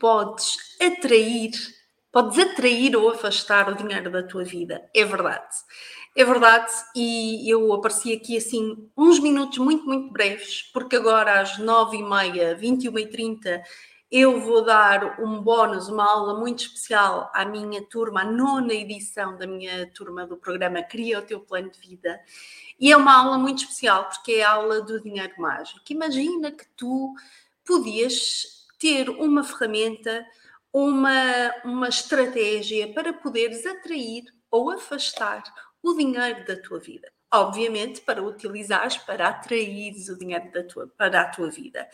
podes atrair, podes atrair ou afastar o dinheiro da tua vida. É verdade. É verdade, e eu apareci aqui assim uns minutos muito, muito breves, porque agora às 9h30, 21h30, eu vou dar um bónus, uma aula muito especial à minha turma, a nona edição da minha turma do programa Cria o Teu Plano de Vida. E é uma aula muito especial, porque é a aula do dinheiro mágico. Imagina que tu podias ter uma ferramenta, uma, uma estratégia para poderes atrair ou afastar o dinheiro da tua vida. Obviamente, para utilizares para atrair o dinheiro da tua, para a tua vida.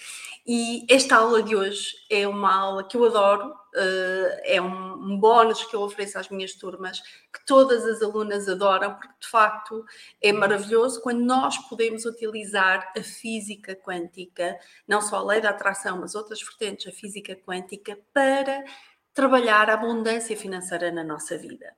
E esta aula de hoje é uma aula que eu adoro, uh, é um, bónus que eu ofereço às minhas turmas, que todas as alunas adoram, porque de facto é maravilhoso quando nós podemos utilizar a física quântica, não só a lei da atração, mas outras vertentes da física quântica, para trabalhar a abundância financeira na nossa vida.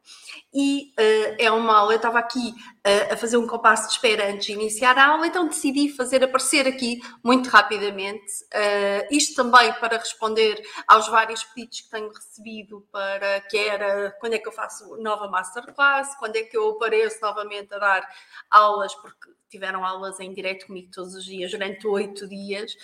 E uh, é uma aula, eu estava aqui uh, a fazer um compasso de espera antes de iniciar a aula, então decidi fazer aparecer aqui muito rapidamente, uh, isto também para responder aos vários pedidos que tenho recebido para que era quando é que eu faço nova masterclass, quando é que eu apareço novamente a dar aulas, porque tiveram aulas em direto comigo todos os dias, durante oito dias.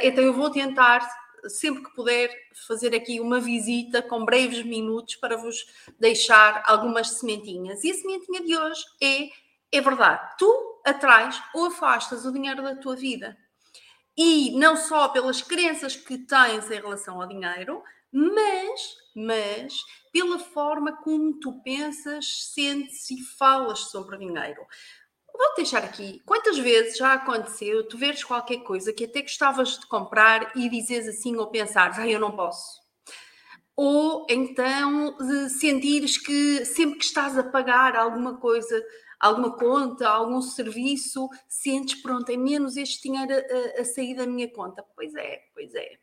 então eu vou tentar sempre que puder, fazer aqui uma visita com breves minutos para vos deixar algumas sementinhas. E a sementinha de hoje é: é verdade, tu atrais ou afastas o dinheiro da tua vida. E não só pelas crenças que tens em relação ao dinheiro, mas, mas pela forma como tu pensas, sentes e falas sobre dinheiro. Vou deixar aqui. Quantas vezes já aconteceu tu veres qualquer coisa que até gostavas de comprar e dizes assim ou pensares, ah, eu não posso. Ou então sentires que sempre que estás a pagar alguma coisa, alguma conta, algum serviço, sentes, pronto, é menos este dinheiro a, a sair da minha conta. Pois é, pois é.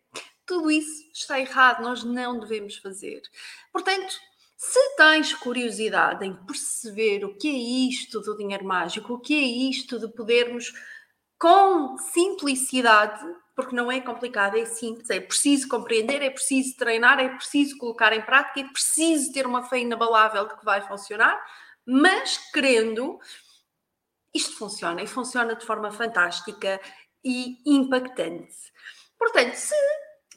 Tudo isso está errado, nós não devemos fazer. Portanto, se tens curiosidade em perceber o que é isto do dinheiro mágico, o que é isto de podermos, com simplicidade, porque não é complicado, é simples, é preciso compreender, é preciso treinar, é preciso colocar em prática, é preciso ter uma fé inabalável de que vai funcionar, mas querendo, isto funciona e funciona de forma fantástica e impactante. Portanto, se.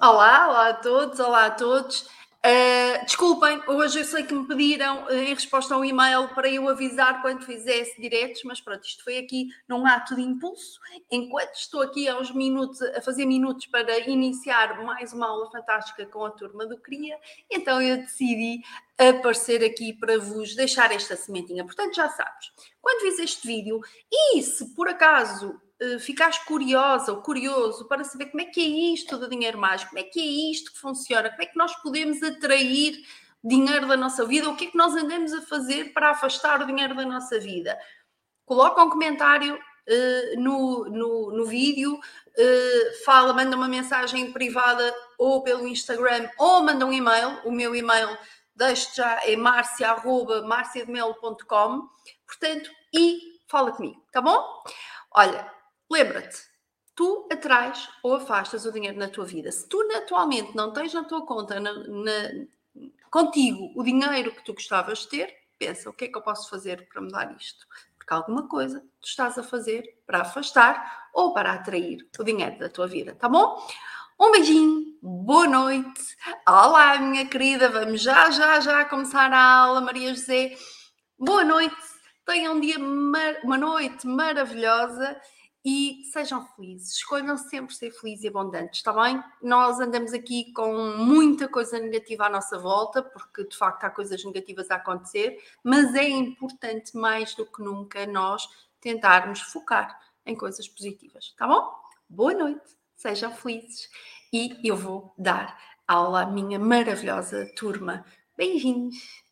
Olá, olá a todos, olá a todos. Uh, desculpem, hoje eu sei que me pediram uh, em resposta ao e-mail para eu avisar quando fizesse diretos, mas pronto, isto foi aqui num ato de impulso. Enquanto estou aqui aos minutos, a fazer minutos para iniciar mais uma aula fantástica com a turma do CRIA, então eu decidi aparecer aqui para vos deixar esta sementinha. Portanto, já sabes, quando fiz este vídeo e se por acaso ficares curiosa ou curioso para saber como é que é isto do dinheiro mágico, como é que é isto que funciona, como é que nós podemos atrair dinheiro da nossa vida, o que é que nós andamos a fazer para afastar o dinheiro da nossa vida. Coloca um comentário uh, no, no, no vídeo, uh, fala, manda uma mensagem privada ou pelo Instagram ou manda um e-mail. O meu e-mail, deixo já, é marcia.marciademelo.com. Portanto, e fala comigo, tá bom? Olha, Lembra-te, tu atrais ou afastas o dinheiro na tua vida. Se tu atualmente não tens na tua conta, na, na, contigo, o dinheiro que tu gostavas de ter, pensa o que é que eu posso fazer para mudar isto. Porque alguma coisa tu estás a fazer para afastar ou para atrair o dinheiro da tua vida, tá bom? Um beijinho, boa noite. Olá, minha querida, vamos já, já, já começar a aula, Maria José. Boa noite, tenham um dia, uma noite maravilhosa e sejam felizes, escolham sempre ser felizes e abundantes, está bem? Nós andamos aqui com muita coisa negativa à nossa volta, porque de facto há coisas negativas a acontecer, mas é importante mais do que nunca nós tentarmos focar em coisas positivas, tá bom? Boa noite, sejam felizes e eu vou dar aula à minha maravilhosa turma. Beijinhos!